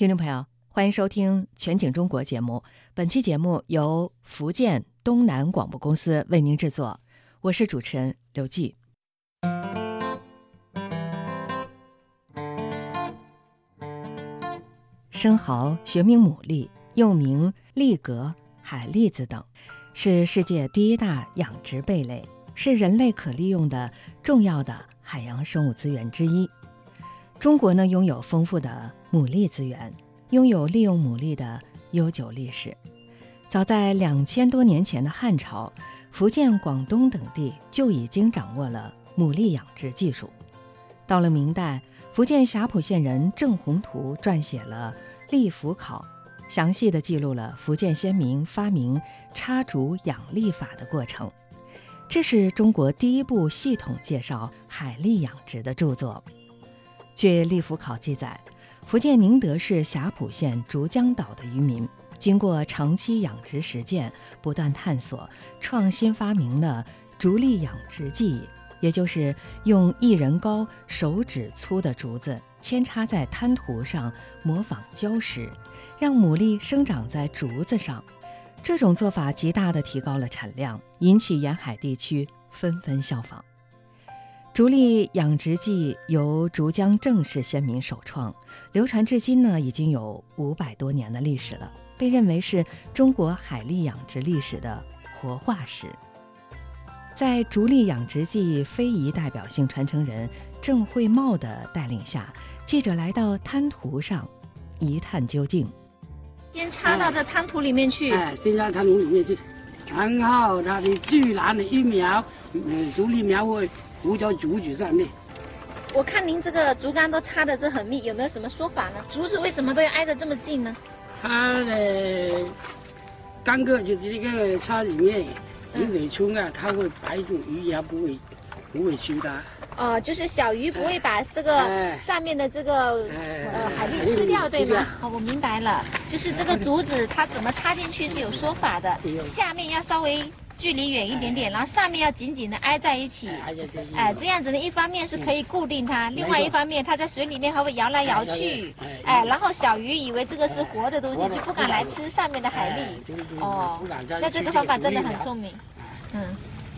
听众朋友，欢迎收听《全景中国》节目。本期节目由福建东南广播公司为您制作，我是主持人刘季。生蚝学名牡蛎，又名蛎蛤、海蛎子等，是世界第一大养殖贝类，是人类可利用的重要的海洋生物资源之一。中国呢，拥有丰富的牡蛎资源，拥有利用牡蛎的悠久历史。早在两千多年前的汉朝，福建、广东等地就已经掌握了牡蛎养殖技术。到了明代，福建霞浦县人郑宏图撰写了《立福考》，详细的记录了福建先民发明插竹养蛎法的过程。这是中国第一部系统介绍海蛎养殖的著作。据《立福考》记载，福建宁德市霞浦县竹江岛的渔民，经过长期养殖实践，不断探索，创新发明了竹笠养殖技艺。也就是用一人高、手指粗的竹子扦插在滩涂上，模仿礁石，让牡蛎生长在竹子上。这种做法极大地提高了产量，引起沿海地区纷纷效仿。竹笠养殖技由竹江郑氏先民首创，流传至今呢，已经有五百多年的历史了，被认为是中国海蛎养殖历史的活化石。在竹笠养殖技非遗代表性传承人郑慧茂的带领下，记者来到滩涂上，一探究竟。先插到这滩涂里面去，哎，先插滩涂里面去，然后它的巨蓝的育苗，嗯，竹笠苗会糊在竹子上面。我看您这个竹竿都插的这很密，有没有什么说法呢？竹子为什么都要挨得这么近呢？它的单个就是这个插里面。雨水冲啊，它会把一种鱼芽不会不会吃的。哦，就是小鱼不会把这个上面的这个呃海蛎吃掉，对吗？哦，我明白了，就是这个竹子它怎么插进去是有说法的，下面要稍微。距离远一点点，然后上面要紧紧的挨在一起，哎，这样子呢，一方面是可以固定它，另外一方面它在水里面还会摇来摇去，哎，然后小鱼以为这个是活的东西，就不敢来吃上面的海蛎。哦，那这个方法真的很聪明。嗯，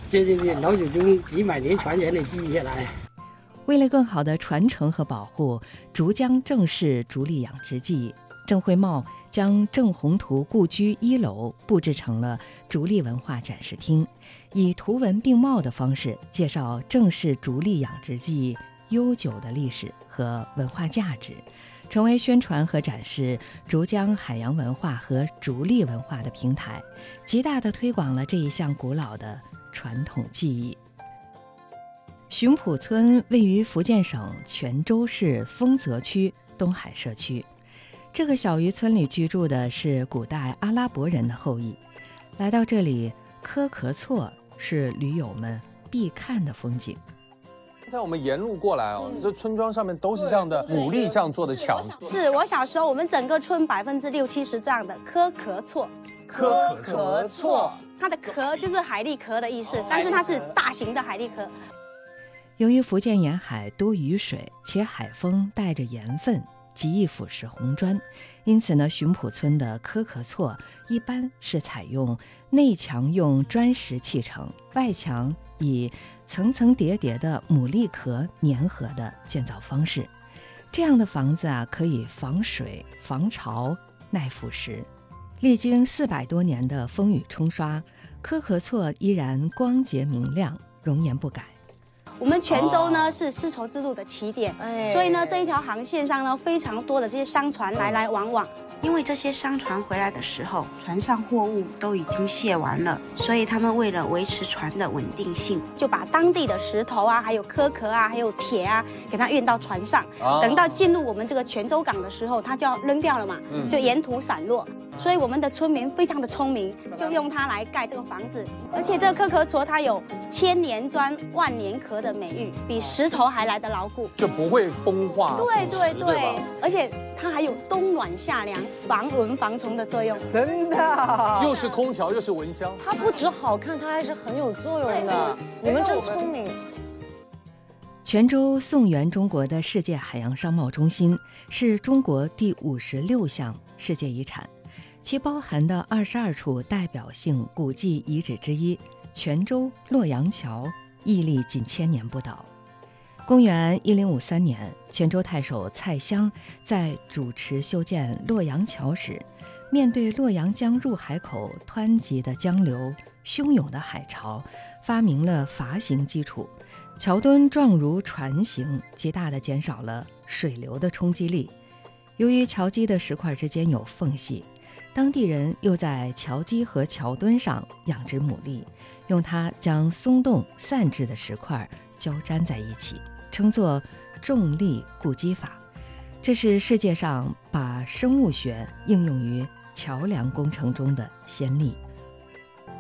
这就是老祖宗几百年传承的技艺来。为了更好的传承和保护竹江正是竹笠养殖技艺，郑慧茂。将郑宏图故居一楼布置成了竹笠文化展示厅，以图文并茂的方式介绍郑氏竹笠养殖技艺悠久的历史和文化价值，成为宣传和展示竹江海洋文化和竹笠文化的平台，极大地推广了这一项古老的传统技艺。寻浦村位于福建省泉州市丰泽区东海社区。这个小渔村里居住的是古代阿拉伯人的后裔，来到这里，科壳措是驴友们必看的风景。在我们沿路过来哦，这村庄上面都是这样的牡蛎这样做的墙。是我小时候，我们整个村百分之六七十这样的科壳措。科壳措，它的壳就是海蛎壳的意思，但是它是大型的海蛎壳。由于福建沿海多雨水，且海风带着盐分。极易腐蚀红砖，因此呢，寻浦村的科壳措一般是采用内墙用砖石砌成，外墙以层层叠叠的牡蛎壳粘合的建造方式。这样的房子啊，可以防水、防潮、耐腐蚀。历经四百多年的风雨冲刷，科壳措依然光洁明亮，容颜不改。我们泉州呢是丝绸之路的起点，所以呢这一条航线上呢非常多的这些商船来来往往。因为这些商船回来的时候，船上货物都已经卸完了，所以他们为了维持船的稳定性，就把当地的石头啊、还有壳壳啊、还有铁啊，给它运到船上。等到进入我们这个泉州港的时候，它就要扔掉了嘛，就沿途散落。所以我们的村民非常的聪明，就用它来盖这个房子。而且这个壳壳矬它有千年砖万年壳的美誉，比石头还来的牢固，就不会风化。对对对，而且它还有冬暖夏凉、防蚊防虫的作用。真的，又是空调又是蚊香。它不止好看，它还是很有作用的。你们真聪明。泉州宋元中国的世界海洋商贸中心是中国第五十六项世界遗产，其包含的二十二处代表性古迹遗址之一——泉州洛阳桥，屹立近千年不倒。公元一零五三年，泉州太守蔡襄在主持修建洛阳桥时，面对洛阳江入海口湍急的江流、汹涌的海潮，发明了筏形基础。桥墩状如船形，极大地减少了水流的冲击力。由于桥基的石块之间有缝隙，当地人又在桥基和桥墩上养殖牡蛎，用它将松动散置的石块交粘在一起，称作重力固基法。这是世界上把生物学应用于桥梁工程中的先例。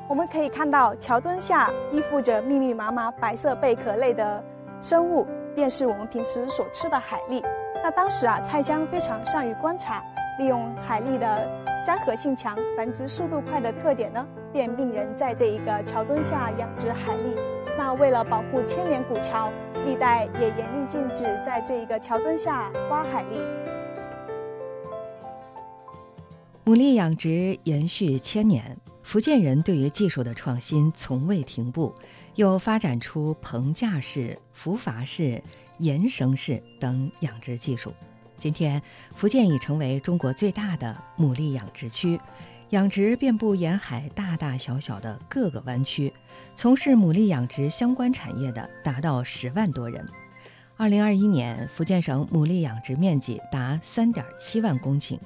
我们可以看到桥墩下依附着密密麻麻白色贝壳类的生物，便是我们平时所吃的海蛎。那当时啊，蔡襄非常善于观察，利用海蛎的粘合性强、繁殖速度快的特点呢，便命人在这一个桥墩下养殖海蛎。那为了保护千年古桥，历代也严令禁止在这一个桥墩下挖海蛎。牡蛎养殖延续千年。福建人对于技术的创新从未停步，又发展出棚架式、浮筏式、延绳式等养殖技术。今天，福建已成为中国最大的牡蛎养殖区，养殖遍布沿海大大小小的各个湾区，从事牡蛎养殖相关产业的达到十万多人。二零二一年，福建省牡蛎养殖面积达三点七万公顷，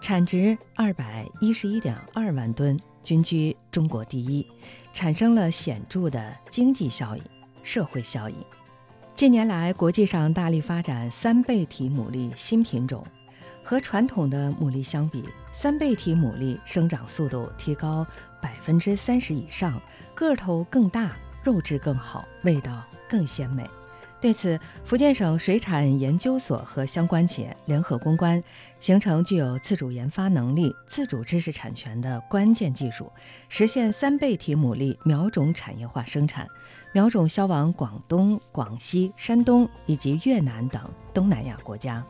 产值二百一十一点二万吨。均居中国第一，产生了显著的经济效益、社会效益。近年来，国际上大力发展三倍体牡蛎新品种，和传统的牡蛎相比，三倍体牡蛎生长速度提高百分之三十以上，个头更大，肉质更好，味道更鲜美。对此，福建省水产研究所和相关企业联合攻关，形成具有自主研发能力、自主知识产权的关键技术，实现三倍体牡蛎苗种产业化生产，苗种销往广东、广西、山东以及越南等东南亚国家。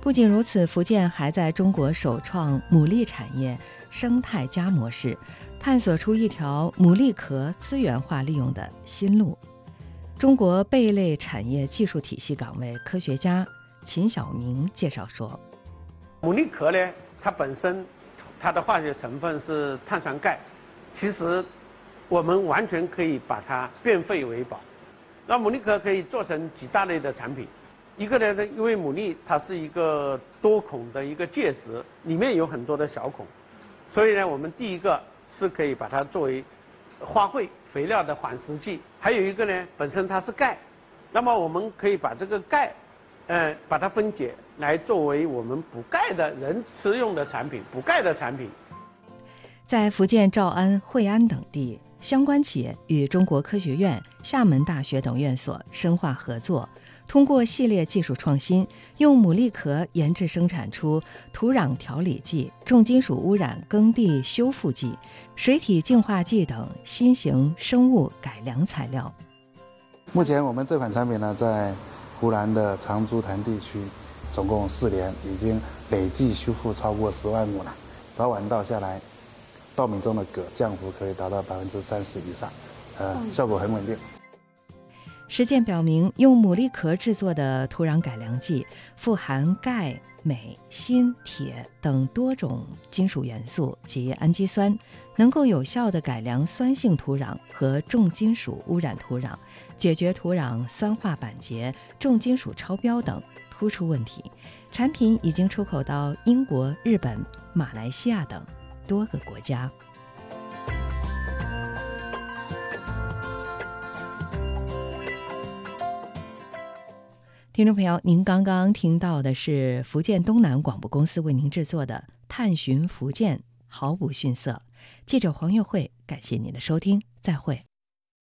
不仅如此，福建还在中国首创牡蛎产业生态加模式，探索出一条牡蛎壳资源化利用的新路。中国贝类产业技术体系岗位科学家秦晓明介绍说：“牡蛎壳呢，它本身它的化学成分是碳酸钙，其实我们完全可以把它变废为宝。那牡蛎壳可以做成几大类的产品，一个呢，因为牡蛎它是一个多孔的一个介质，里面有很多的小孔，所以呢，我们第一个是可以把它作为。”花卉肥料的缓释剂，还有一个呢，本身它是钙，那么我们可以把这个钙，呃，把它分解来作为我们补钙的人吃用的产品，补钙的产品。在福建诏安、惠安等地，相关企业与中国科学院、厦门大学等院所深化合作。通过系列技术创新，用牡蛎壳研制生产出土壤调理剂、重金属污染耕地修复剂、水体净化剂等新型生物改良材料。目前，我们这款产品呢，在湖南的长株潭地区，总共四年，已经累计修复超过十万亩了。早晚稻下来，稻米中的铬降幅可以达到百分之三十以上，呃，效果很稳定。实践表明，用牡蛎壳制作的土壤改良剂富含钙、镁、锌、铁等多种金属元素及氨基酸，能够有效地改良酸性土壤和重金属污染土壤，解决土壤酸化板结、重金属超标等突出问题。产品已经出口到英国、日本、马来西亚等多个国家。听众朋友，您刚刚听到的是福建东南广播公司为您制作的《探寻福建》，毫不逊色。记者黄月慧，感谢您的收听，再会。